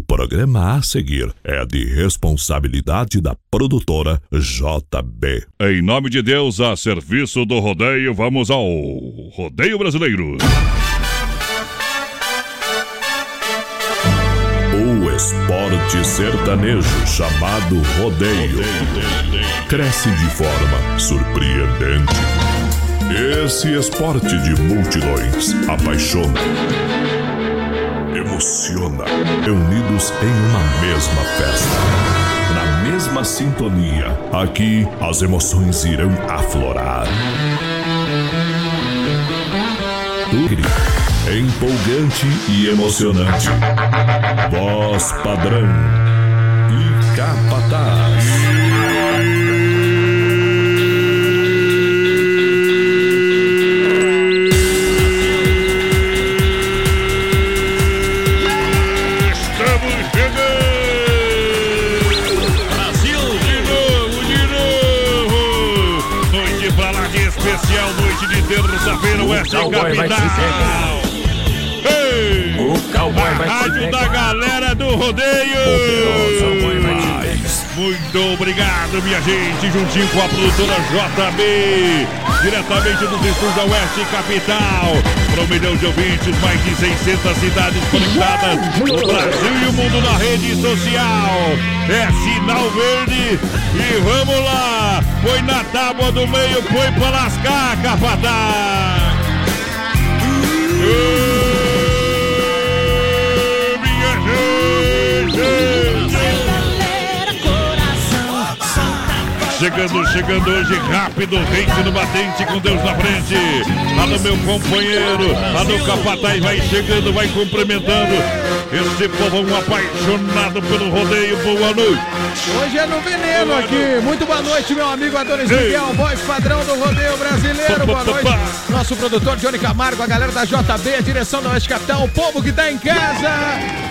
O programa a seguir é de responsabilidade da produtora JB. Em nome de Deus, a serviço do rodeio, vamos ao Rodeio Brasileiro. O esporte sertanejo chamado rodeio cresce de forma surpreendente. Esse esporte de multidões apaixona, emociona, unidos em uma mesma festa. Na mesma sintonia, aqui as emoções irão aflorar. Empolgante e emocionante. Voz padrão terça-feira, Oeste Capital! Ei! O cowboy A vai te rádio da galera do rodeio! Muito obrigado, minha gente, juntinho com a produtora JB, diretamente dos estúdios da Oeste Capital, para um milhão de ouvintes, mais de 600 cidades conectadas no Brasil e o mundo na rede social. É sinal verde e vamos lá, põe na tábua do meio, põe pra lascar, capataz. Ô, Chegando, chegando hoje rápido, rente no batente com Deus na frente. Alô, meu companheiro, alô, capataz, vai chegando, vai cumprimentando. Esse povão apaixonado pelo rodeio, boa noite. Hoje é no veneno aqui. Muito boa noite, meu amigo Adonis Ei. Miguel, voz padrão do rodeio brasileiro. Boa noite. Nosso produtor Johnny Camargo, a galera da JB, a direção da Oeste Capital, o povo que tá em casa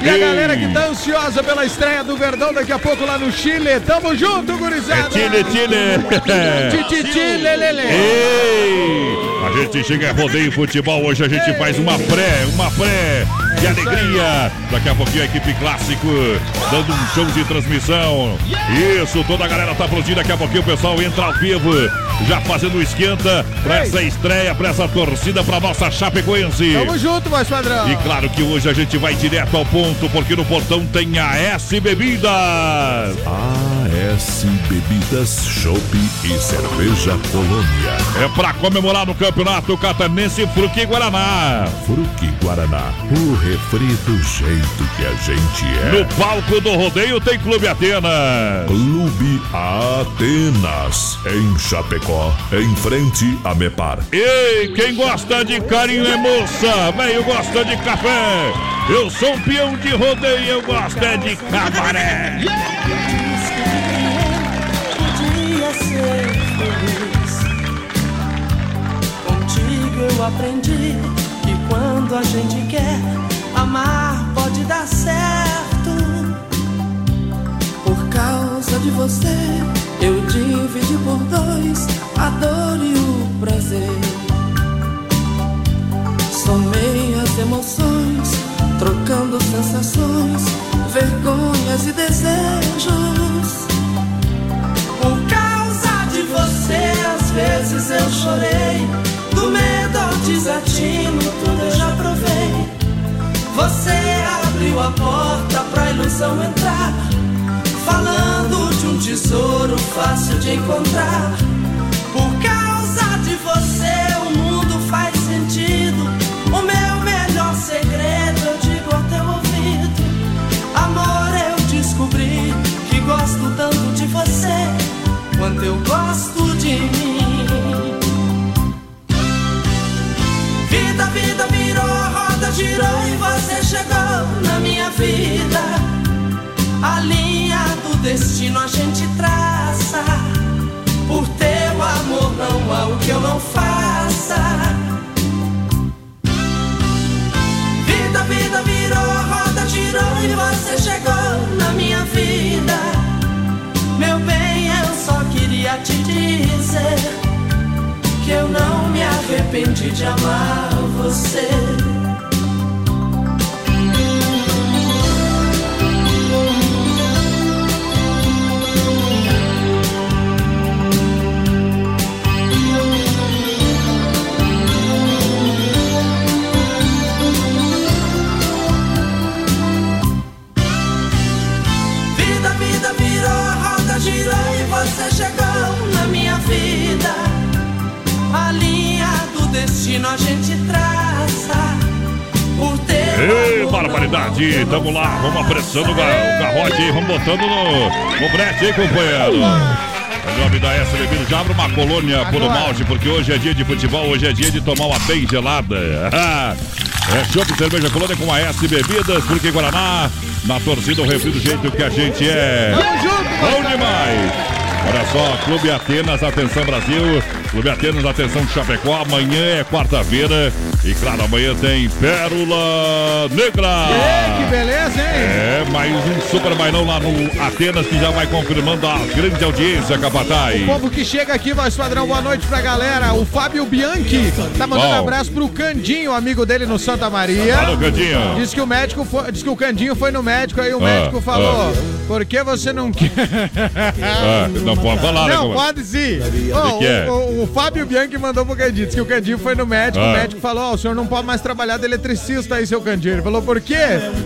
e a galera que tá ansiosa pela estreia do Verdão daqui a pouco lá no Chile. Tamo junto, É gurizada. Chile, Chile. Ei! A gente chega a rodeio futebol, hoje a gente faz uma pré, uma pré de alegria. Daqui a pouquinho a equipe clássico dando um show de transmissão. Isso, toda a galera tá aplaudindo. Daqui a pouquinho o pessoal entra ao vivo, já fazendo o esquenta pra essa estreia, pra essa torcida, pra nossa Chapecoense. Tamo junto, voz padrão. E claro que hoje a gente vai direto ao ponto, porque no portão tem a S Bebidas. AS Bebidas, Chopp e Cerveja Colônia. É pra comemorar no Campeonato Catarinense Fruque Guaraná. Fruque Guaraná, o refri do jeito que a gente No é. palco do rodeio tem Clube Atenas. Clube Atenas, em Chapecó, em frente a Mepar. Ei, quem gosta de carinho é moça, meio gosta de café. Eu sou um peão de rodeio, eu gosto é de cabaré. Ser feliz. Contigo eu aprendi que quando a gente quer amar pode dar certo. Por causa de você, eu dividi por dois a dor e o prazer. Somei as emoções, trocando sensações, vergonhas e desejos. Por causa você, às vezes eu chorei. Do medo ao desatino, tudo eu já provei. Você abriu a porta pra ilusão entrar. Falando de um tesouro fácil de encontrar. Por causa de você, o mundo faz sentido. O meu melhor segredo eu digo ao teu ouvido. Amor, eu descobri que gosto tanto de você quanto eu gosto não faça. Vida, vida virou, a roda girou e você chegou na minha vida. Meu bem, eu só queria te dizer que eu não me arrependi de amar você. destino a gente traça. Ei, barbaridade! Tamo lá, vamos apressando o garrote aí, vamos botando no, no brete aí, companheiro. O nome da S já abre uma colônia por um malte, porque hoje é dia de futebol, hoje é dia de tomar uma bem gelada. É chopp, cerveja colônia com a S Bebidas, porque Guaraná, na torcida, o refri do jeito que a gente é. Vamos junto, só, Clube Atenas, atenção Brasil. Clube Atenas, atenção Chapecó. Amanhã é quarta-feira. E claro, amanhã tem Pérola Negra. Ei, que beleza, hein? É, mais um super bailão lá no Atenas que já vai confirmando a grande audiência, Capataz. O povo que chega aqui, voz padrão, boa noite pra galera. O Fábio Bianchi tá mandando Bom. abraço pro Candinho, amigo dele no Santa Maria. Fala, Candinho. Diz que o médico foi, diz que o Candinho foi no médico, aí o Ah, médico falou: ah. por que você não quer? Ah, não né? Não, pode sim. Ó, que é? o, o- o Fábio Bianchi mandou pro Candinho. Disse que o Candinho foi no médico. Ah. O médico falou: Ó, o senhor não pode mais trabalhar de eletricista aí, seu Candinho. Ele falou: por quê?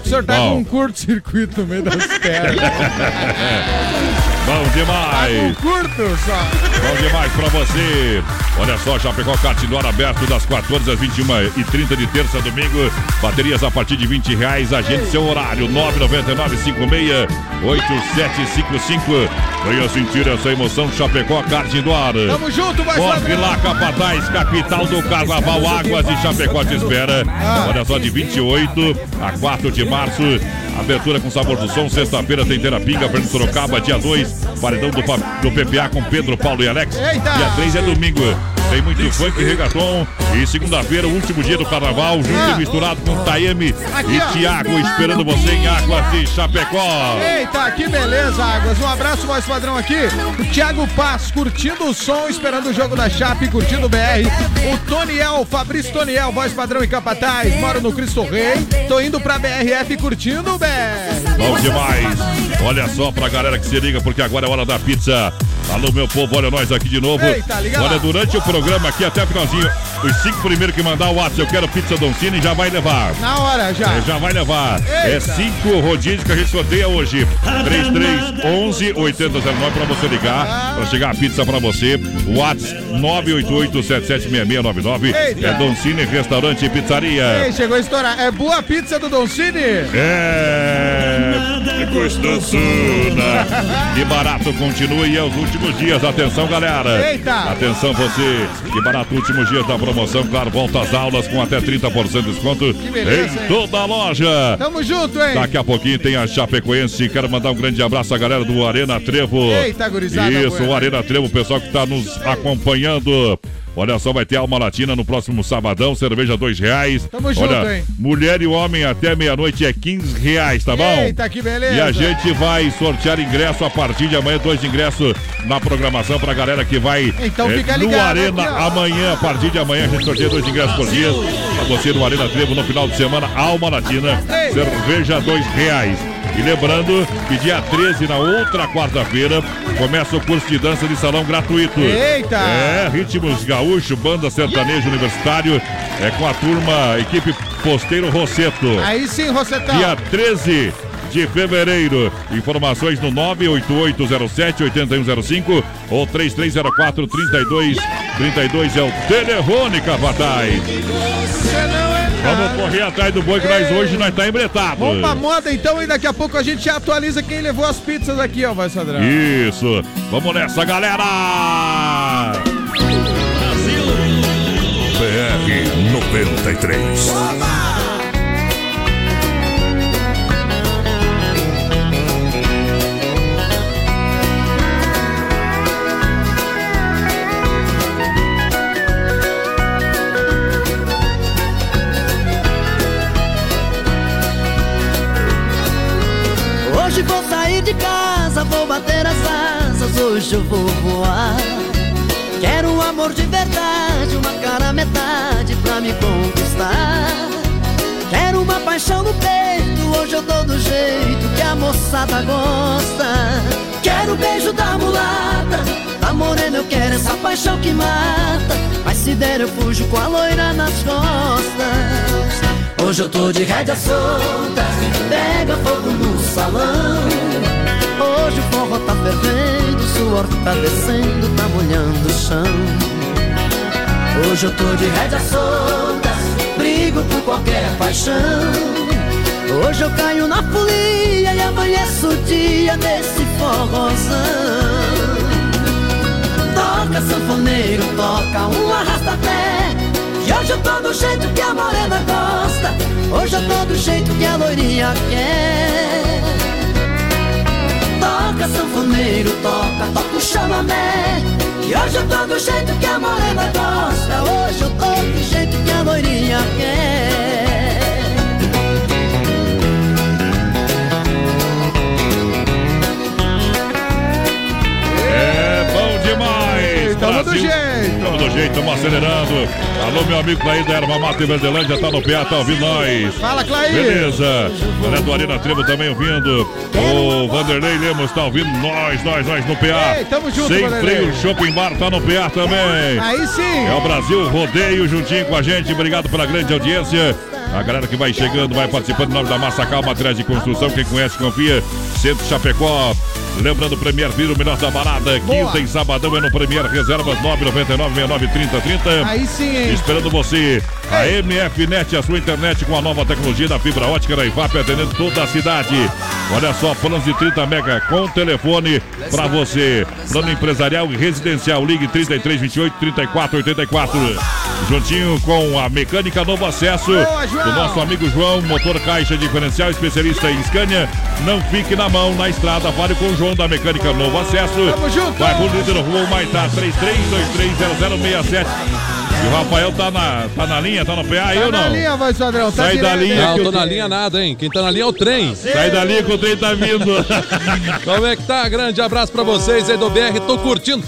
O senhor tá Bom. com um curto-circuito no meio das pernas. Bom tá demais. com curto só. Bom demais pra você. Olha só, Chapecó Kart Indoor aberto das 14 às 21h30 de terça a domingo. Baterias a partir de 20 reais. Agende seu horário. 999-56-8755. Venha sentir essa emoção. Chapecó Kart Indoor. Tamo junto, vai Corre lá, Capataz, capital do Carnaval. Águas e Chapecó te espera. Olha só, de 28 a 4 de março. Abertura com sabor do som. Sexta-feira tem Terapinga, Fernando Sorocaba. Dia 2, paredão do, do PPA com Pedro, Paulo e Alex. Eita! Dia 3 é domingo. Tem muito funk e reggaeton. E segunda-feira, o último dia do carnaval, junto Ah. e misturado com Taeme e. Tiago, esperando você em Águas e Chapecó. Eita, que beleza, Águas. Um abraço, voz padrão aqui. O Thiago Paz, curtindo o som, esperando o jogo da Chape, curtindo o BR. O Toniel, Fabrício Toniel, voz padrão e capataz. Moro no Cristo Rei. Tô indo pra BRF curtindo o BR. Bom demais. Olha só pra galera que se liga, porque agora é hora da pizza. Alô, meu povo, olha nós aqui de novo. Eita, olha, durante o programa aqui até o finalzinho, os cinco primeiros que mandar o WhatsApp, eu quero pizza Don Cine, já vai levar. Na hora já. É, já vai levar. É Eita. cinco rodízios que a gente sorteia hoje. 3311 8009 pra você ligar, pra chegar a pizza pra você. WhatsApp 988776699. Eita. É Don Cine Restaurante e Pizzaria. Ei, chegou a estourar. É boa pizza do Don Cine? É. Gostosuna. Que barato continua e é os últimos dias. Atenção, galera. Eita. Atenção, você. Que barato, últimos dias da promoção. Claro, volta às aulas com até 30% de desconto beleza, em hein? toda a loja. Tamo junto, hein? Daqui a pouquinho tem a Chapecoense. Quero mandar um grande abraço à galera do Arena Trevo. Eita, gurizada Isso, boa. o Arena Trevo, o pessoal que está nos acompanhando. Olha só, vai ter Alma Latina no próximo sabadão, cerveja dois reais. Tamo junto, Olha, hein? mulher e homem até meia-noite é 15 reais, tá bom? Eita, que beleza. E a gente vai sortear ingresso a partir de amanhã, dois ingressos na programação pra galera que vai Então eh, fica no ligado Arena aqui, amanhã, a partir de amanhã, a gente sorteia dois ingressos por dia. Pra você no Arena Trevo no final de semana, Alma Latina, cerveja dois reais. E lembrando que dia 13, na outra quarta-feira, começa o curso de dança de salão gratuito. Eita. É, ritmos gaúcho, banda sertanejo universitário, é com a turma, equipe Posteiro Rosseto. Aí sim, Rossetão. Dia 13 de fevereiro. Informações no 98807-8105 ou 3304-3232 é o telefone, Capataz. Você não Vamos correr atrás do boi que nós hoje nós tá embretado. Vamos pra moda então e daqui a pouco a gente atualiza quem levou as pizzas aqui, ó, vai Sadrão. Isso. Vamos nessa, galera! BR 93. Hoje vou bater as asas, hoje eu vou voar. Quero um amor de verdade, uma cara metade pra me conquistar. Quero uma paixão no peito, hoje eu dou do jeito que a moçada gosta. Quero beijo da mulata, da morena eu quero essa paixão que mata. Mas se der eu fujo com a loira nas costas. Hoje eu tô de rédea solta, pega fogo no salão. Hoje o forró tá fervendo, o suor tá descendo, tá molhando o chão. Hoje eu tô de rédea solta, brigo por qualquer paixão. Hoje eu caio na folia e amanheço o dia nesse forrozão. Toca sanfoneiro, toca um arrasta-pé. Hoje eu tô do jeito que a morena gosta. Hoje eu tô do jeito que a loirinha quer. Toca sanfoneiro, toca, toca o chamamé. E hoje eu tô do jeito que a morena gosta. Hoje eu tô do jeito que a loirinha quer. Do jeito. Tamo do jeito, acelerando. Alô, meu amigo Clay da Erva Mata e Verdelândia, tá no PA, tá ouvindo nós. Fala, Clay. Beleza. Olha do Arena Trevo também ouvindo. O Vanderlei Lemos tá ouvindo nós, nós, nós no PA. Ei, tamo junto, Sem Vanderlei. freio, Shopping Bar tá no PA também. Aí sim. É o Brasil Rodeio juntinho com a gente. Obrigado pela grande audiência. A galera que vai chegando, vai participando em nome da Massacal, materiais de construção. Quem conhece, confia. Centro Chapecó. Lembrando, Premier Vira o melhor da balada. Quinta e sabadão é no Premier Reservas 999 69 30 30. Aí sim, hein? Esperando você. A MF Net, a sua internet com a nova tecnologia da fibra ótica da IFAP, atendendo toda a cidade. Olha só, planos de 30 mega com telefone para você. Plano empresarial e residencial. Ligue 33 28 34 84. Juntinho com a mecânica Novo Acesso Boa. Do nosso amigo João, motor caixa diferencial, especialista em Scania. Não fique na mão na estrada, fale com o João da Mecânica Novo Acesso. Tamo junto. Vai com o líder Rua Maitá 33230067. E o Rafael tá na, tá na linha, tá no PA aí Tá ou na não? linha, voz padrão. Tá Sai da linha. Não, tô o na linha nada, hein? Quem tá na linha é o trem. Sai da linha que o trem tá vindo. Como é que tá? Grande abraço pra vocês aí do BR. Tô curtindo.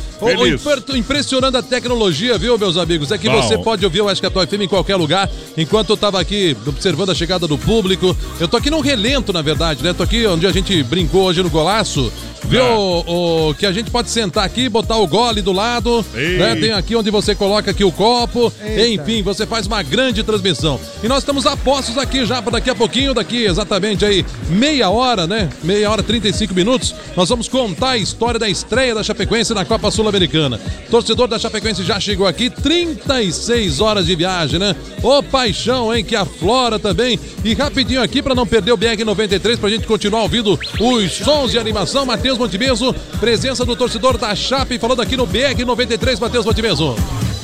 Impressionando a tecnologia, viu, meus amigos? É que Bom. você pode ouvir, eu acho que a Toy FM em qualquer lugar. Enquanto eu tava aqui observando a chegada do público. Eu tô aqui num relento, na verdade, né? Tô aqui onde a gente brincou hoje no golaço. Viu Ah. o, o- que a gente pode sentar aqui, botar o gole do lado, né? Tem aqui onde você coloca aqui o copo. Eita. Enfim, você faz uma grande transmissão. E nós estamos a postos aqui já para daqui a pouquinho, daqui exatamente aí meia hora, né? Meia hora, 35 minutos. Nós vamos contar a história da estreia da Chapecoense na Copa Sul-Americana. Torcedor da Chapecoense já chegou aqui, 36 horas de viagem, né? Ô paixão, hein? Que aflora também. E rapidinho aqui para não perder o BR-93, pra gente continuar ouvindo os sons de animação. Matheus Montimeso, presença do torcedor da Chape, falando aqui no BR-93, Matheus Montimeso.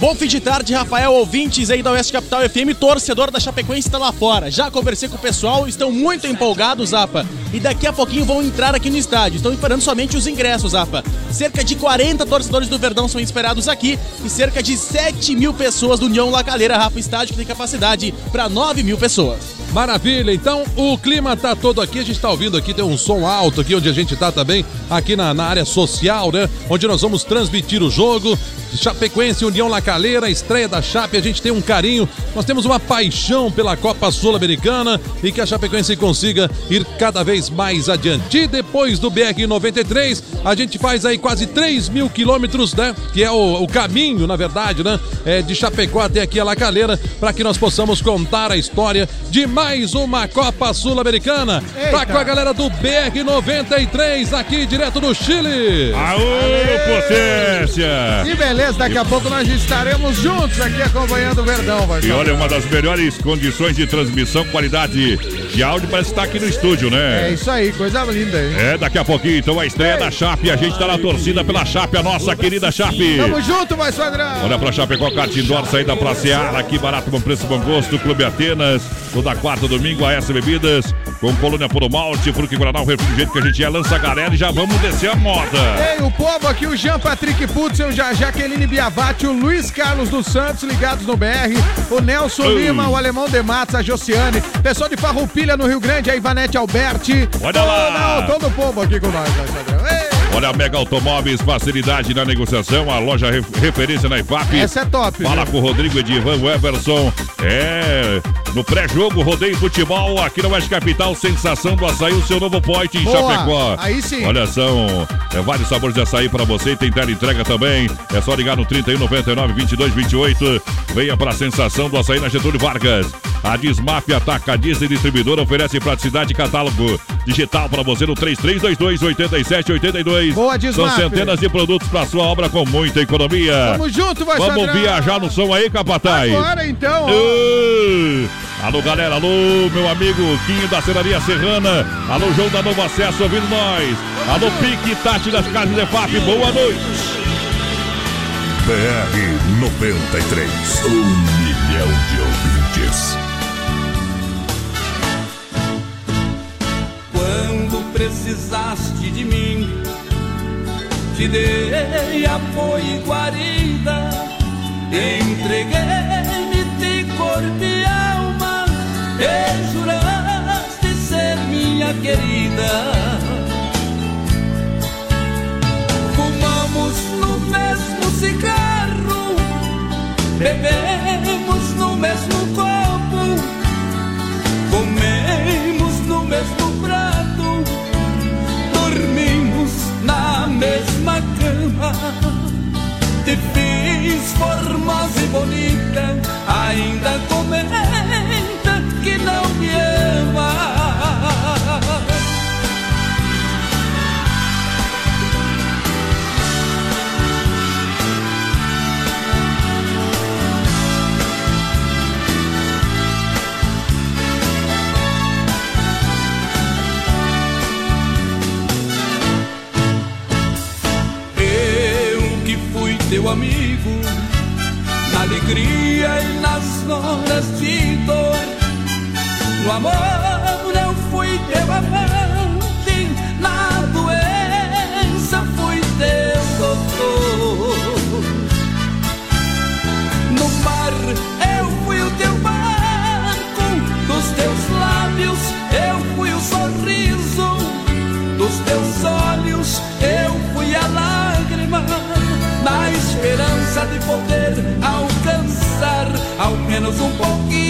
Bom fim de tarde, Rafael, ouvintes aí da Oeste Capital FM, torcedor da Chapecoense está lá fora. Já conversei com o pessoal, estão muito empolgados, Zapa. E daqui a pouquinho vão entrar aqui no estádio. Estão esperando somente os ingressos, Zapa. Cerca de 40 torcedores do Verdão são esperados aqui e cerca de 7 mil pessoas do União La Calheira, Rafa, estádio que tem capacidade para 9 mil pessoas. Maravilha, então o clima tá todo aqui, a gente tá ouvindo aqui, tem um som alto aqui onde a gente tá também, aqui na, na área social, né? Onde nós vamos transmitir o jogo. Chapecoense União La Calheira, estreia da Chape, a gente tem um carinho, nós temos uma paixão pela Copa Sul-Americana e que a Chapecoense consiga ir cada vez mais adiante. E depois do BR-93, a gente faz aí quase 3 mil quilômetros, né? Que é o, o caminho, na verdade, né? É, de Chapecó até aqui a La Calheira, para que nós possamos contar a história de mais uma Copa Sul-Americana. Tá com a galera do BR-93 aqui direto do Chile. Aô, potência! Que beleza, daqui a pouco nós estaremos juntos aqui acompanhando o Verdão, voz E olha, uma das melhores condições de transmissão, qualidade de áudio, parece estar aqui no estúdio, É né? isso aí, coisa linda, hein? É, daqui a pouquinho, então, a estreia da Chape. A gente tá na torcida pela Chape, a nossa querida Chape. Tamo junto, voz padrão. Olha pra Chapecó, Kart Indoor, saída pra Seara, aqui barato, bom preço, bom gosto, Clube Atenas, toda quarta, domingo, a S Bebidas, com colônia puro malte, fruque Guaraná, o refrigerante que a gente é, lança a galera e já vamos descer a moda. Ei, o povo aqui, o Jean Patrick Putzel, a Jaqueline Biavati, o Luiz Carlos dos Santos ligados no BR, o Nelson Ei. Lima, o Alemão de Matos, a Josiane, pessoal de Farroupilha no Rio Grande, a Ivanete Alberti. Olha lá. Todo, todo o povo aqui com nós, padrão. Ei, Olha a Mega Automóveis, facilidade na negociação, a loja re- referência na IFAP. essa é top. Fala viu? com o Rodrigo Edivan Everson. É, no pré-jogo, rodeio futebol aqui na Oeste Capital, sensação do açaí, o seu novo point em Boa, Chapecó. aí sim. Olha, são é, vários sabores de açaí para você, tem tela entrega também. É só ligar no 31 99 22 28. Venha para a sensação do açaí na Getúlio Vargas. A Desmafia Atacadista e Distribuidora oferece praticidade e catálogo. Digital para você no 3322-8782. Boa, São Desmaf. centenas de produtos para sua obra com muita economia. Tamo junto, vai Vamos Sadrão. viajar no som aí, Capataz. Agora então, ó. Ê, Alô, galera. Alô, meu amigo Quinho da Serraria Serrana. Alô, João da Novo Acesso ouvindo nós. Alô, Pique Tati das Casas de FAP. Boa noite. BR 93. Um milhão de ouvintes. Quando precisaste de mim, te dei apoio e guarida, entreguei-me de corpo e alma, e juraste ser minha querida. Fumamos no mesmo cigarro, bebemos no mesmo mesma cama. Te fiz formosa e bonita, ainda comenta que não me teu amigo, na alegria e nas horas de dor. No amor eu fui teu amante, poder alcançar ao menos um pouquinho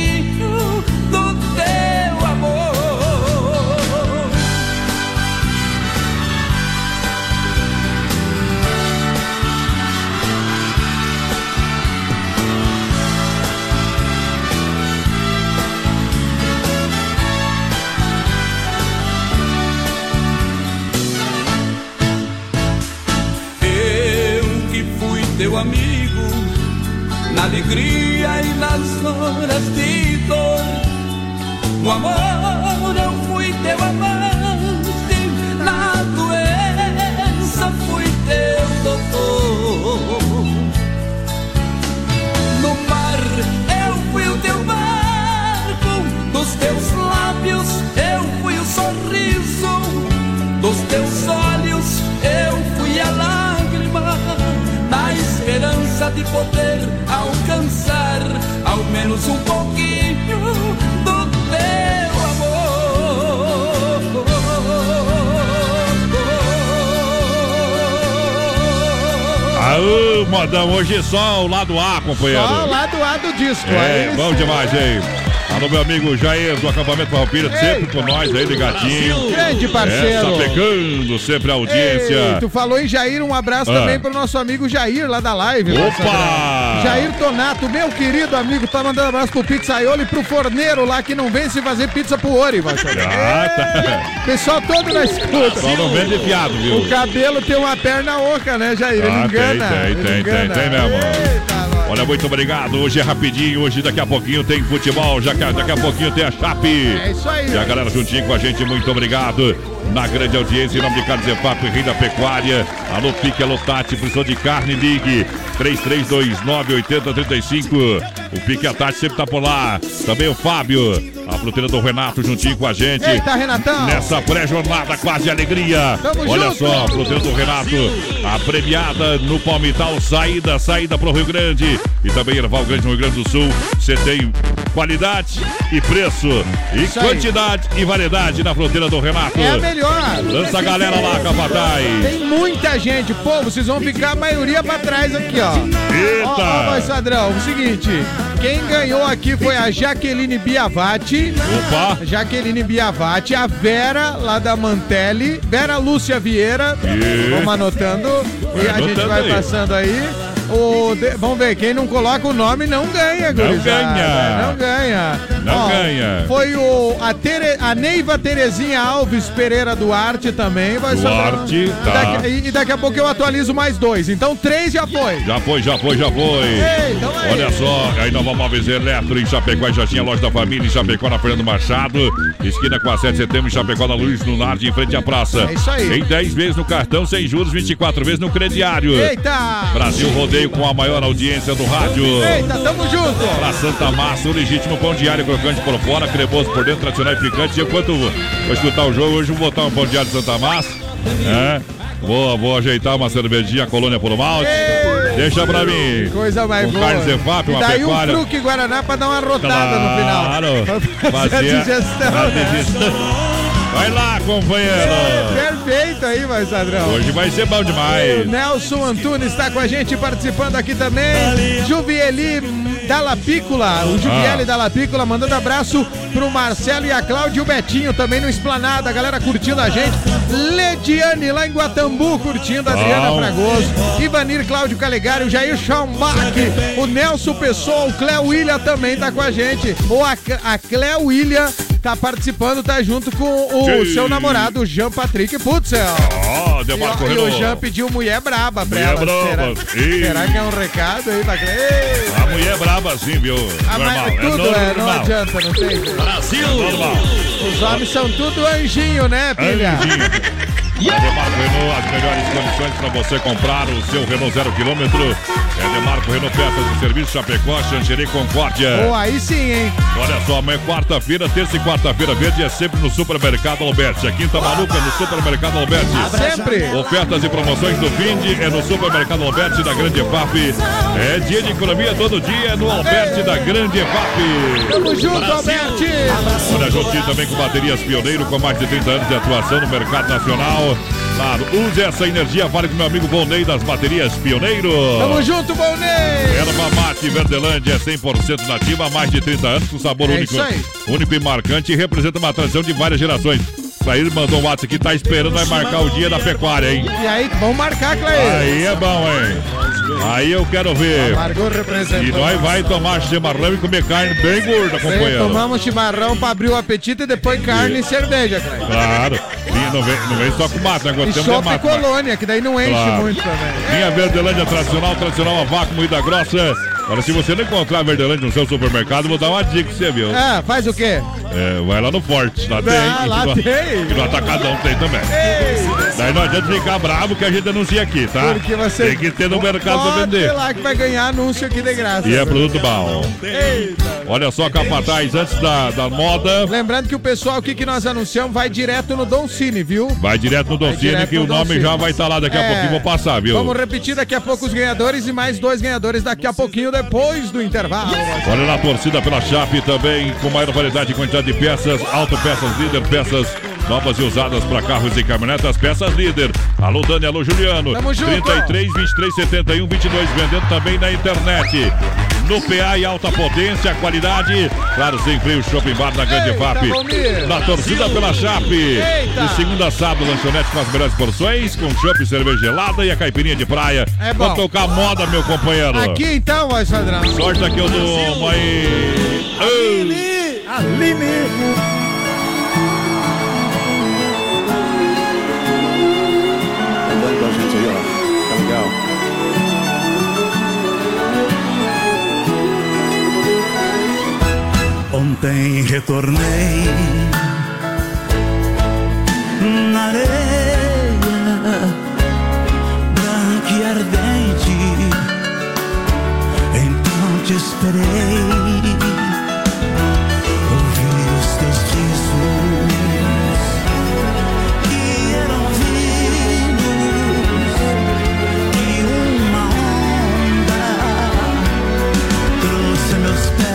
Aô, modão, hoje é só o lado A, companheiro. Só lá do A do disco. É, aí bom demais, hein? Alô, meu amigo Jair do acampamento Farroupilha, sempre com nós aí, ligadinho. Grande parceiro. Essa pegando sempre a audiência. Ei, tu falou em Jair, um abraço Ah. também pro nosso amigo Jair lá da live. né, Opa! Jair Tonato, meu querido amigo, tá mandando abraço pro Pizzaiolo e pro forneiro lá que não vence fazer pizza pro Ori. Sandra. Ah, tá. Pessoal todo na escuta. Só não vende fiado, viu? O cabelo tem uma perna oca, né, Jair? Ele Ah, tem, engana. tem, tem, tem, engana. tem mesmo. Eita, nós. Olha, muito obrigado. Hoje é rapidinho, hoje daqui a pouquinho tem futebol, já que daqui a pouquinho tem a Chape. É isso aí. E a galera juntinho com a gente, muito obrigado. Na grande audiência, em nome de Carlos Efap, Rei da Pecuária. Alô, Pique, alô, Tati, precisou de carne, ligue. 3329-8035. O Pique e a Tati sempre tá por lá. Também o Fábio, a fruteira do Renato, juntinho com a gente. Eita, Renatão. Nessa pré-jornada, quase alegria. Tamo Olha junto. só, fruteira do Renato, a premiada no Palmital, saída, saída pro Rio Grande. E também Erval Grande, no Rio Grande do Sul. Você tem qualidade e preço. E Isso aí. quantidade e variedade na fruteira do Renato. É a melhor. Lança a galera lá, Capataz. Tem muita gente. Pô, vocês vão ficar a maioria pra trás aqui, ó. Ó, ó, Eita! vai, Sadrão, o seguinte. Quem ganhou aqui foi a Jaqueline Biavati. Opa! Jaqueline Biavati, a Vera, lá da Mantelli, Vera Lúcia Vieira. E- Vamos anotando. E a gente vai aí. passando aí. O de- Vamos ver, quem não coloca o nome não ganha, gurizada. ganha. Não ganha. Não Ó, ganha. Foi o, a, Tere, a Neiva Terezinha Alves Pereira Duarte também. Vai Duarte, tá. Daqui- e, daqui a pouco eu atualizo mais dois. Então três já foi. Já foi, já foi, já foi. Ei, então aí. Olha só, a Inova Móveis Eletro em Chapecó e já tinha loja da família em Chapecó na Fernando Machado, esquina com a 7 de setembro em Chapecó na Luiz Lunardi em frente à praça. É isso aí. Em 10 vezes no cartão, sem juros, 24 vezes no crediário. Eita! Brasil Rodeio com a maior audiência do rádio. Eita, tamo junto! Pra Santa Massa, o legítimo pão diário crocante por fora, cremoso por dentro, tradicional e picante. E enquanto vou escutar o jogo, hoje vou botar um pão diário de Santa Massa. É. Vou, vou ajeitar uma cervejinha, colônia por malte. Deixa pra mim. Coisa mais Com boa. carne Zefap, e uma daí pecuária. um fruque Guaraná pra dar uma rotada no final. Claro. Fazer a digestão, a digestão. Vai lá, companheiro. Perfeito aí, mais padrão. Hoje vai ser bom O demais. Nelson Antunes está com a gente participando aqui também. Juvieli Dalla Piccola, o Juvieli Ah. Dalla Piccola mandando abraço pro Marcelo e a Cláudia e o Betinho também no Esplanada, a galera curtindo a gente. Lediane lá em Guatambu curtindo, Adriana. Fragoso, Ivanir Cláudio Calegari, o Jair Schaumbach, o Nelson Pessoa, o Cléo William também tá com a gente. Ou a, a Cléo William tá participando, tá junto com o Sim. seu namorado, Jean Patrick Putzel. Ó, Demarco E, e o. Jean pediu mulher braba pra Mulher ela. braba, será, sim. será que é um recado aí pra Ei, A mulher é brava assim, viu? ah, Normal. mas tudo é, não normal. adianta, não tem. Brasil! Normal. Os homens são tudo anjinho, né, filha? Anjinho. Demarco Renault, as melhores condições para você comprar o seu Renault zero quilômetro. É Demarco Renault Peças de Serviço Chapecó, Xanxerê Concórdia. Pô, aí sim, hein? Olha só, amanhã é quarta-feira, terça e quarta-feira verde é sempre no Supermercado Alberti. A quinta maluca no Supermercado Alberti. Sempre. Ofertas e promoções do Finde é no Supermercado Alberti da Grande EFAP. É dia de economia todo dia no Alberti da Grande EFAP. Tamo junto, Alberti. Olha, juntinho também com baterias Pioneiro, com mais de 30 anos de atuação no mercado nacional. Claro, use essa energia, vale com meu amigo Volney das baterias Pioneiro. Tamo junto, Bolney. Erva Mate Verdelândia é 100% nativa há mais de 30 anos, com sabor É único, único e marcante e representa uma tradição de várias gerações. Aí ele mandou um WhatsApp que tá esperando vai marcar o dia da pecuária, hein? E aí, vamos marcar, Clay. Aí é bom, hein? Aí eu quero ver. Representante. E nós vai tomar chimarrão e comer carne bem gorda, companheiro. Tomamos chimarrão pra abrir o apetite e depois carne e cerveja, Clay. Claro. E não vem, não vem só com mato, né? Gostamos de mato. mas- colônia, que daí não enche Claro. muito também. Linha Verdelândia tradicional, tradicional a vácuo, moída grossa. Agora, se você não encontrar a Verdelândia no seu supermercado, vou dar uma dica pra você, viu? Ah, faz o quê? É, vai lá no Forte, lá tem. Ah, lá E no- tem. E no Atacadão tem também. Daí não adianta ficar bravo que a gente denuncia aqui, tá? Porque você Tem que ter no mercado pra vender. lá que vai ganhar anúncio aqui de graça. E é produto bom. Eita. Olha só, Capataz, antes da, da moda, Lembrando que o pessoal aqui que nós anunciamos vai direto no Don Cine, viu? vai direto no Doncini, direto que no o nome Doncini. já vai estar lá daqui a É. pouquinho, vou passar, viu? Vamos repetir daqui a pouco os ganhadores e mais dois ganhadores daqui a pouquinho depois do intervalo. Olha na torcida pela Chape também, com maior variedade e quantidade de peças, autopeças líder, peças novas e usadas para carros e caminhonetas, peças líder. Alô Dani, alô Juliano. Tamo junto. 33 23 71 22, vendendo também na internet. No PA e alta potência, qualidade. Claro, sem freio, shopping bar na Grande FAP. Valmir. Na torcida pela Chape. Eita. De segunda a sábado, lanchonete com as melhores porções, com chopp, cerveja gelada e a caipirinha de praia. É bom. Vou tocar moda, meu companheiro. Aqui então, voz padrão. Sorte aqui eu dou aí. Ei. Andando Ontem retornei na areia branca e ardente. Então te esperei. Ouvi os teus risos que eram vindos e uma onda trouxe meus pés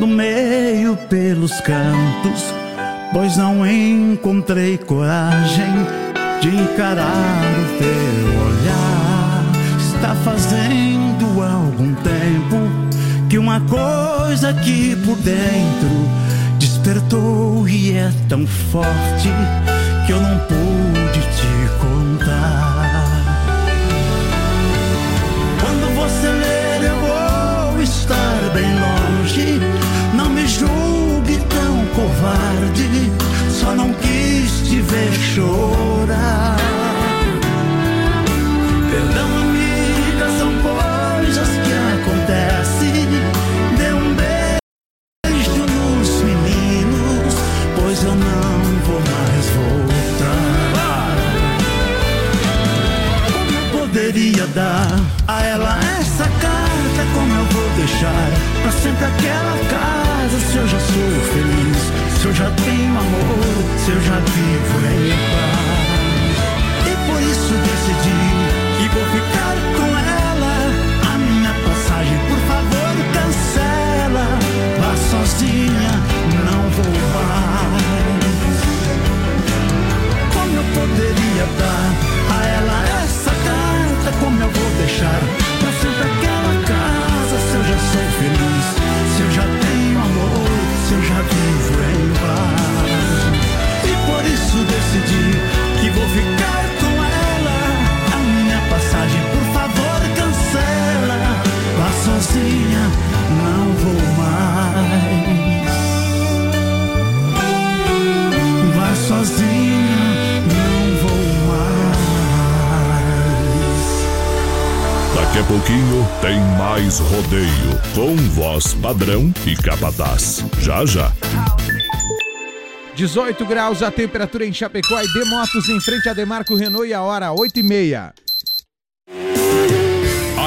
ando meio pelos cantos, pois não encontrei coragem de encarar o teu olhar. Está fazendo algum tempo que uma coisa aqui por dentro despertou e é tão forte que eu não pude Não vou mais. Daqui a pouquinho tem mais rodeio com voz padrão e capataz. Já já. 18 graus a temperatura em Chapecó e Demotos em frente a Demarco Renault e a hora 8 e meia.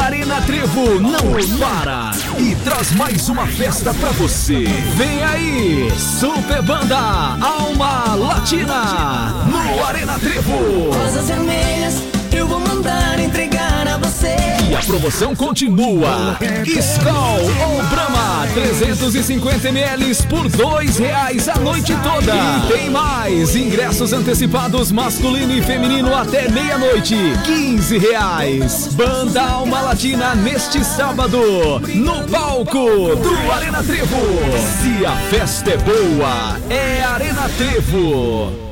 Arena Trevo não para e traz mais uma festa pra você. Vem aí, Super Banda Alma Latina no Arena Trevo. Rosas vermelhas, eu vou E a promoção continua. Skol ou Brahma, 350 ml por dois reais a noite toda. E tem mais, ingressos antecipados masculino e feminino até meia-noite, 15 reais. Banda Alma Latina neste sábado, no palco do Arena Trevo. Se a festa é boa, é Arena Trevo.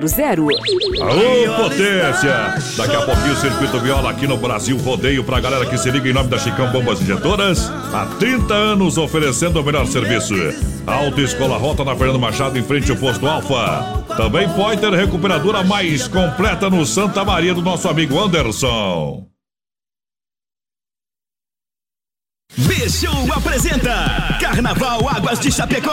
3328-3100. Alô, potência! Daqui a pouquinho o Circuito Viola aqui no Brasil Rodeio pra galera que se liga em nome da Chicão Bombas Injetoras. Há 30 anos oferecendo o melhor serviço. Autoescola Rota na Fernando Machado em frente ao posto Alfa. Também pode ter recuperadora mais completa no Santa Maria do nosso amigo Anderson. B-Show apresenta Carnaval Águas de Chapecó.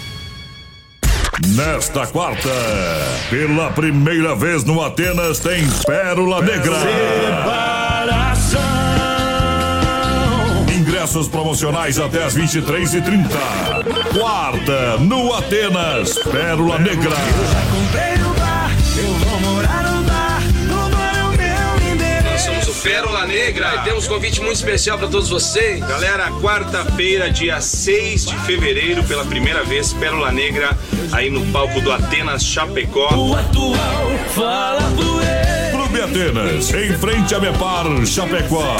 Nesta quarta, pela primeira vez no Atenas tem Pérola Negra. Ingressos promocionais até as 23h30. Quarta, no Atenas, Pérola Negra. Comprei no bar, Pérola Negra e temos um convite muito especial para todos vocês. Galera, quarta-feira, dia 6 de fevereiro, pela primeira vez, Pérola Negra aí no palco do Atenas Chapecó. O atual fala do Clube Atenas, em frente a Mepar Chapecó.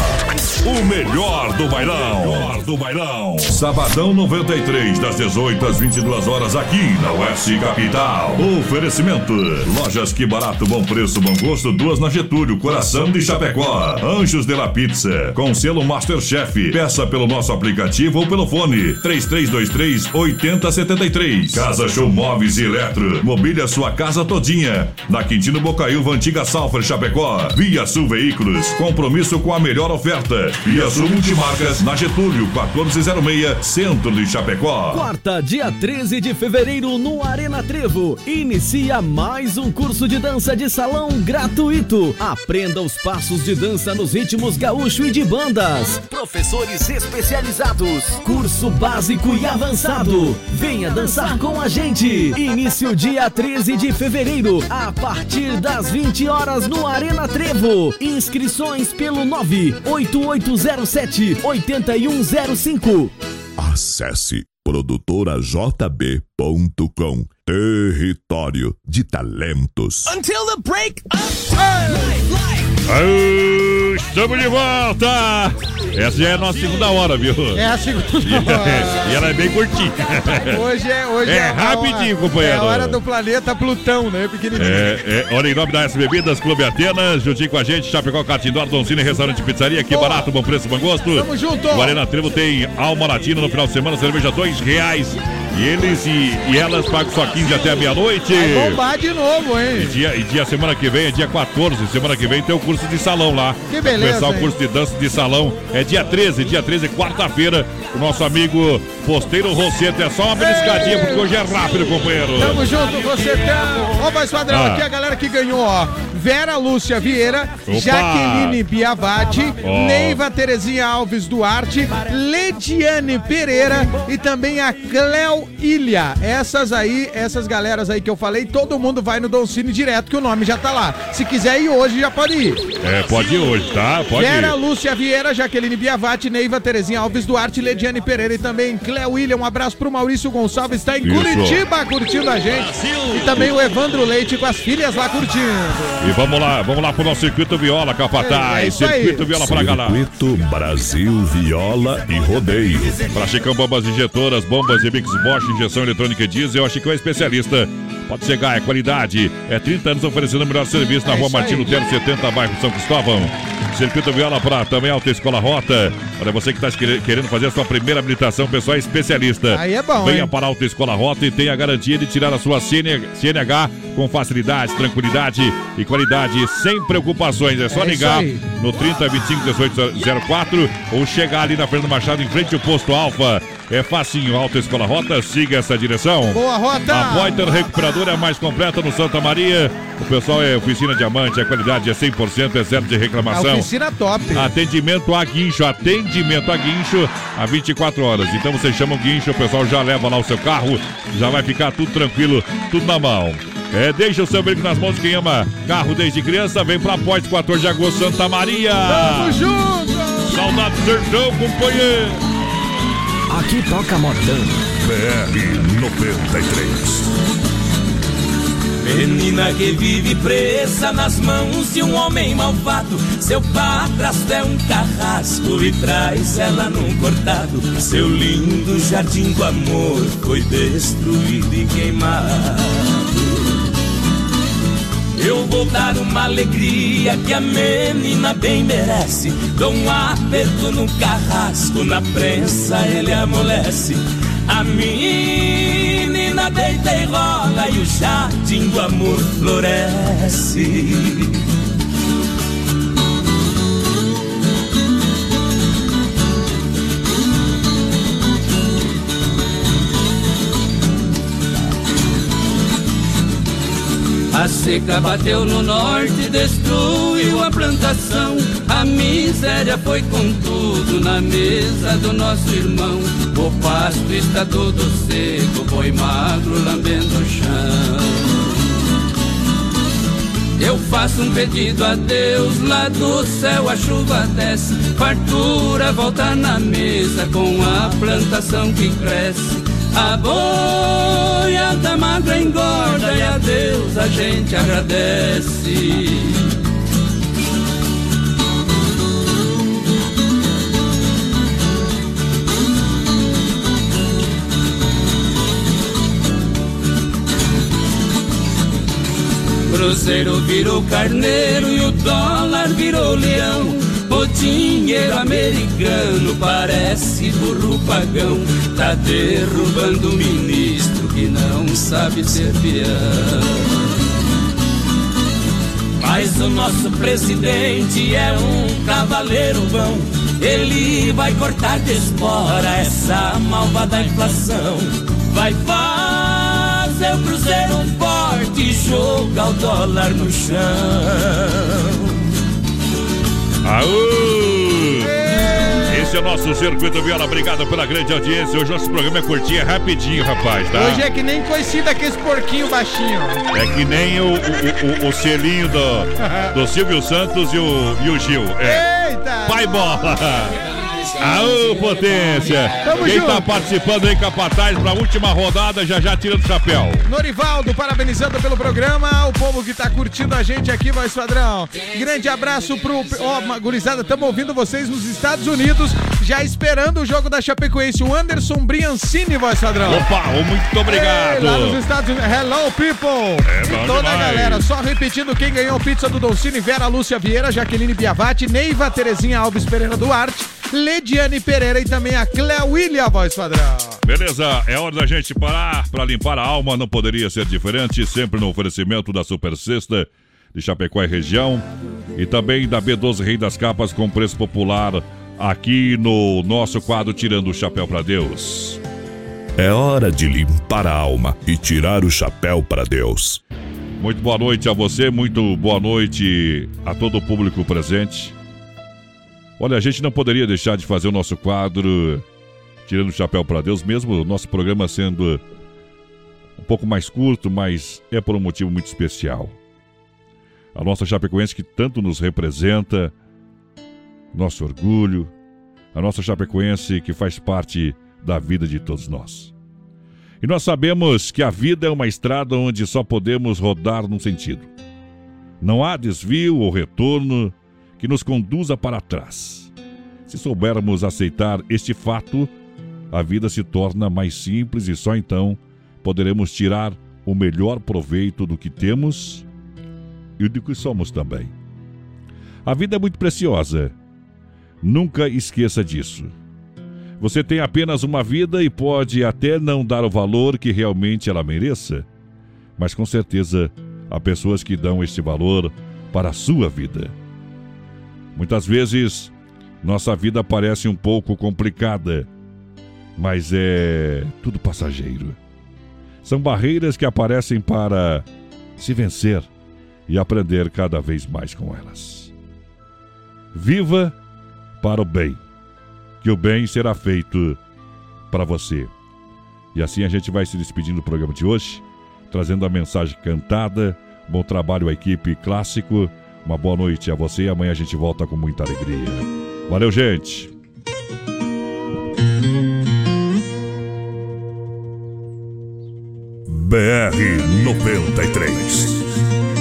O melhor do bailão. Melhor do bailão. Sabadão 93, das 18 às 22 horas, aqui na Oeste Capital. Oferecimento: Lojas Que Barato, Bom Preço, Bom Gosto, duas na Getúlio, Coração de Chapecó. Anjos de la Pizza, com selo Masterchef. Peça pelo nosso aplicativo ou pelo fone: 3323 8073. Casa Show Móveis e Eletro. Mobília sua casa todinha. Na Quintino Bocaiúva, antiga Salfer Chapecó. Via Sul Veículos. Compromisso com a melhor oferta. Via Sul Multimarcas, na Getúlio, 1406, Centro de Chapecó. Quarta, dia 13 de fevereiro, no Arena Trevo. Inicia mais um curso de dança de salão gratuito. Aprenda os passos de dança nos ritmos gaúcho e de bandas. Professores especializados. Curso básico e avançado. Venha dançar com a gente. Início dia 13 de fevereiro, a partir das 20 horas no Arena Trevo. Inscrições pelo 98807 8105. Acesse produtorajb.com Território de Talentos. Until the break Aô, Estamos de volta! Essa já é a nossa segunda hora, viu? É a segunda E ela é bem curtinha. Hoje é, hoje É é, rapidinho, a- companheiro. É a hora do planeta Plutão, né? Pequenininho. É, é, olha, em nome da S Bebidas, Clube Atenas, juntinho com a gente, Chapecó, Catindó, Doncini, Restaurante Pizzaria, que barato, bom preço, bom gosto. Tamo junto. O Arena Trevo tem alma latina no final de semana, cerveja dois reais. E eles e, e elas pagam só 15 até a meia-noite. Vai bombar de novo, E hein? dia, e dia semana que vem é dia 14. Semana que vem tem o curso de salão lá. Que beleza, Começar o curso de dança de salão. É dia 13, dia 13, quarta-feira. O nosso amigo Posteiro Rosseto. É só uma beliscadinha, porque hoje é rápido, companheiro. Tamo junto, você tem. Ó, voz padrão, Ah. aqui a galera que ganhou, ó. Vera Lúcia Vieira, Opa. Jaqueline Biavati, Ó. Neiva Terezinha Alves Duarte, Lediane Pereira e também a Cleo Ilha. Essas aí, essas galeras aí que eu falei, todo mundo vai no Doncini direto, que o nome já tá lá. Se quiser ir hoje, já pode ir. É, pode ir hoje, tá? Pode Vera ir. Lúcia Vieira, Jaqueline Biavati, Neiva Terezinha Alves Duarte, Lediane Pereira e também Cleo William. Um abraço pro Maurício Gonçalves, está em Isso. Curitiba curtindo a gente. E também o Evandro Leite com as filhas lá curtindo. E vamos lá, vamos lá pro nosso circuito viola, capataz. É, é circuito viola pra galera. Circuito Brasil Viola e Rodeio. Pra Chicão Bombas Injetoras, bombas e mix Bosch, injeção eletrônica e diesel, a Chicão é especialista. Pode chegar, é qualidade. É 30 anos oferecendo o melhor serviço na É rua. Martino Lutero, 70, bairro São Cristóvão. Circuito Viola para também Alta Escola Rota. Olha, você que está querendo fazer a sua primeira habilitação, pessoal é especialista. Aí é bom, Venha hein? para a Alta Escola Rota e tenha a garantia de tirar a sua CN CNH com facilidade, tranquilidade e qualidade, sem preocupações. É só É ligar no 30 25 18 04 ou chegar ali na Fernando Machado em frente ao posto Alfa. É facinho, Alta Escola Rota, siga essa direção. Boa rota! A Poiter Recuperadora é a mais completa no Santa Maria. O pessoal é oficina diamante, a qualidade é 100%, é zero de A reclamação. oficina top. Atendimento a guincho, atendimento a guincho a 24 horas. Então você chama o guincho, o pessoal já leva lá o seu carro, já vai ficar tudo tranquilo, tudo na mão. É, deixa o seu brinco nas mãos, quem ama carro desde criança, vem pra Poite 14 de agosto, Santa Maria. Tamo junto! Saudade do sertão, companheiro. Aqui toca modão. BR 93. Menina que vive presa nas mãos de um homem malvado. Seu padrasto é um carrasco e traz ela num cortado. Seu lindo jardim do amor foi destruído e queimado. Eu vou dar uma alegria que a menina bem merece. Dou um aperto no carrasco, na prensa ele amolece. A menina deita e rola e o jardim do amor floresce. Seca bateu no norte, destruiu a plantação. A miséria foi com tudo na mesa do nosso irmão. O pasto está todo seco, boi magro lambendo o chão. Eu faço um pedido a Deus, lá do céu a chuva desce, fartura volta na mesa com a plantação que cresce. A boiada magra engorda e a Deus a gente agradece. Cruzeiro virou carneiro e o dólar virou leão. O dinheiro americano parece burro pagão. Tá derrubando o ministro que não sabe ser peão. Mas o nosso presidente é um cavaleiro bom. Ele vai cortar de espora essa malvada inflação. Vai fazer o cruzeiro forte e jogar o dólar no chão. Aô! Esse é o nosso Circuito Viola. Obrigado pela grande audiência. Hoje nosso programa é curtinho, é rapidinho, rapaz, tá? Hoje é que nem conhecida aqueles porquinho baixinho. É que nem o, o, o, o selinho do, do Silvio Santos e o, e o Gil. É. Eita! Pai bola! Aô, potência! Tamo Quem junto. tá participando aí, Capataz, pra última rodada, já já tirando o chapéu. Norivaldo, parabenizando pelo programa. O povo que tá curtindo a gente aqui, voz padrão. Grande abraço pro. Ó, ma- gurizada, estamos ouvindo vocês nos Estados Unidos, já esperando o jogo da Chapecoense. O Anderson Briancini, voz padrão. Opa, muito obrigado. Ei, lá nos Estados Unidos. Hello, people! É e toda a demais. galera. Só repetindo quem ganhou pizza do Doncini, Vera Lúcia Vieira, Jaqueline Biavati, Neiva Terezinha Alves Pereira Duarte, Lediane Pereira e também a Cléo William, voz padrão. Beleza, é hora da gente parar para limpar a alma, não poderia ser diferente, sempre no oferecimento da Super Sexta de Chapecó e região e também da B12 Rei das Capas com preço popular aqui no nosso quadro Tirando o Chapéu para Deus. É hora de limpar a alma e tirar o chapéu para Deus. Muito boa noite a você, muito boa noite a todo o público presente. Olha, a gente não poderia deixar de fazer o nosso quadro Tirando o Chapéu para Deus, mesmo o nosso programa sendo um pouco mais curto, mas é por um motivo muito especial. A nossa Chapecoense que tanto nos representa, nosso orgulho, a nossa Chapecoense que faz parte da vida de todos nós. E nós sabemos que a vida é uma estrada onde só podemos rodar num sentido. Não há desvio ou retorno que nos conduza para trás. Se soubermos aceitar este fato, a vida se torna mais simples e só então poderemos tirar o melhor proveito do que temos e do que somos também. A vida é muito preciosa. Nunca esqueça disso. Você tem apenas uma vida e pode até não dar o valor que realmente ela mereça, mas com certeza há pessoas que dão este valor para a sua vida. Muitas vezes nossa vida parece um pouco complicada, mas é tudo passageiro. São barreiras que aparecem para se vencer e aprender cada vez mais com elas. Viva para o bem, que o bem será feito para você. E assim a gente vai se despedindo do programa de hoje, trazendo a mensagem cantada. Bom trabalho à equipe clássico. Uma boa noite a você e amanhã a gente volta com muita alegria. Valeu, gente! BR 93.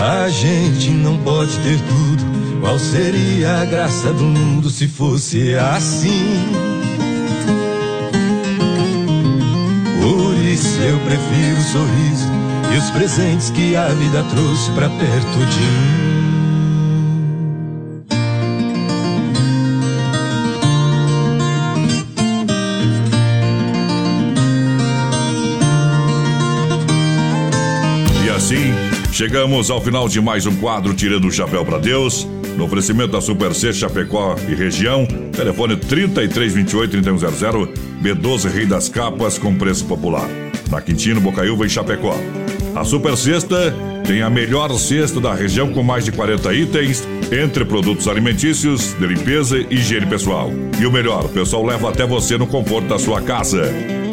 A gente não pode ter tudo. Qual seria a graça do mundo se fosse assim? Por isso eu prefiro o sorriso e os presentes que a vida trouxe pra perto de mim. Chegamos ao final de mais um quadro Tirando o Chapéu para Deus. No oferecimento da Super C Chapecó e região, telefone 3328-3100, B12 Rei das Capas com preço popular. Na Quintino, Bocaiúva e Chapecó. A Super Sexta tem a melhor cesta da região com mais de 40 itens, entre produtos alimentícios, de limpeza e higiene pessoal. E o melhor, o pessoal leva até você no conforto da sua casa.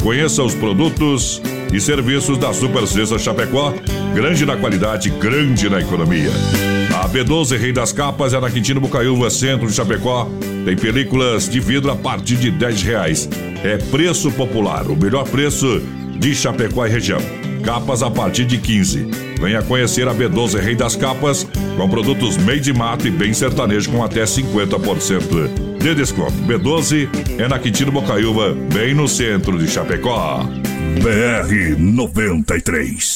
Conheça os produtos e serviços da Super Sexta Chapecó, grande na qualidade, grande na economia. A B12 Rei das Capas é na Quintino Bocaiúva, centro de Chapecó. Tem películas de vidro a partir de 10 reais. É preço popular, o melhor preço de Chapecó e região. Capas a partir de 15. Venha conhecer a B12 Rei das Capas, com produtos made de mato e bem sertanejo com até 50% de desconto. B12 é na Quintino Bocaiúva, bem no centro de Chapecó. BR 93.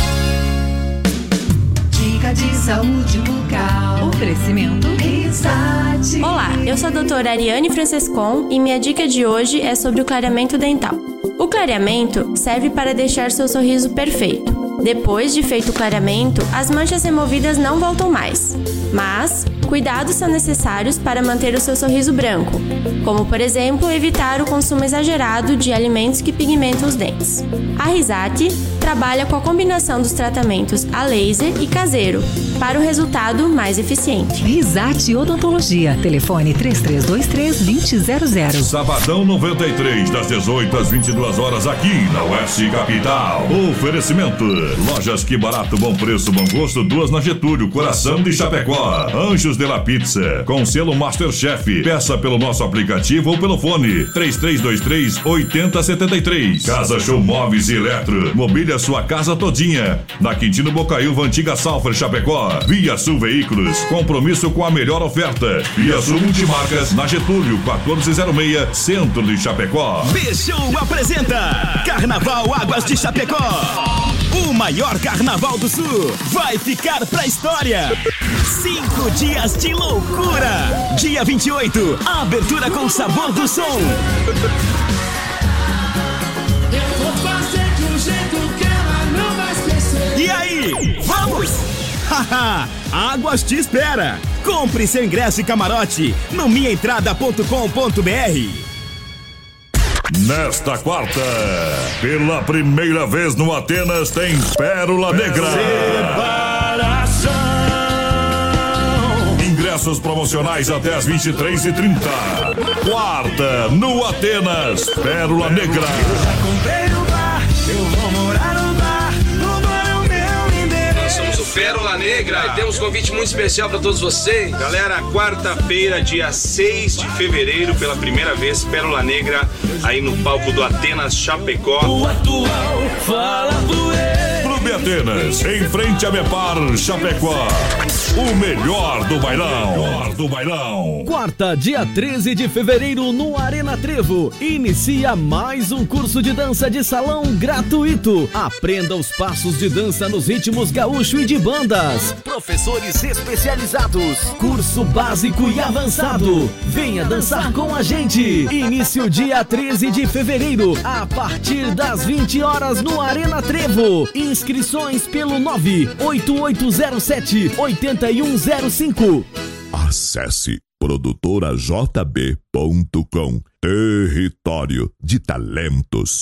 De saúde bucal. Oferecimento. Risate. Olá, eu sou a doutora Ariane Francescon e minha dica de hoje é sobre o clareamento dental. O clareamento serve para deixar seu sorriso perfeito. Depois de feito o clareamento, as manchas removidas não voltam mais. Mas, cuidados são necessários para manter o seu sorriso branco, como por exemplo evitar o consumo exagerado de alimentos que pigmentam os dentes. A Risate trabalha com a combinação dos tratamentos a laser e caseiro para o resultado mais eficiente. Risate Odontologia. Telefone 3323-2000. Sabadão 93, das 18 às 22 horas, aqui na Oeste Capital. Oferecimento: Lojas Que Barato, Bom Preço, Bom Gosto, duas na Getúlio, Coração de Chapecó. Anjos de la Pizza, com selo Masterchef. Peça pelo nosso aplicativo ou pelo fone: 3323-8073. Casa Show Móveis e Eletro. Mobília sua casa todinha. Na Quintino Bocaiúva, Antiga Salfer, Chapecó. Via Sul Veículos, compromisso com a melhor oferta. Via Sul Multimarcas, na Getúlio, 1406, Centro de Chapecó. Bichou apresenta Carnaval Águas de Chapecó. O maior carnaval do sul vai ficar pra história. Cinco dias de loucura. Dia 28, abertura com sabor do som. Eu vou fazer de jeito que ela não vai esquecer. E aí, vamos? Haha, Águas te espera. Compre seu ingresso e camarote no minhaentrada.com.br. Nesta quarta, pela primeira vez no Atenas, tem Pérola Negra. Ingressos promocionais até as 23h30. Quarta, no Atenas, Pérola Negra. Eu vou morar no bar. No bar é o meu endereço. Nós somos o Pérola Negra, e temos um convite muito especial para todos vocês. Galera, quarta-feira, dia 6 de fevereiro, pela primeira vez, Pérola Negra, aí no palco do Atenas Chapecó. Atenas, em frente a Mepar Chapecó. O melhor do bailão. Melhor do bailão. Quarta, dia 13 de fevereiro, no Arena Trevo. Inicia mais um curso de dança de salão gratuito. Aprenda os passos de dança nos ritmos gaúcho e de bandas. Professores especializados. Curso básico e avançado. Venha dançar com a gente. Início dia 13 de fevereiro, a partir das 20 horas no Arena Trevo. Inscrições pelo 98807 8105. Acesse produtorajb.com. Território de talentos.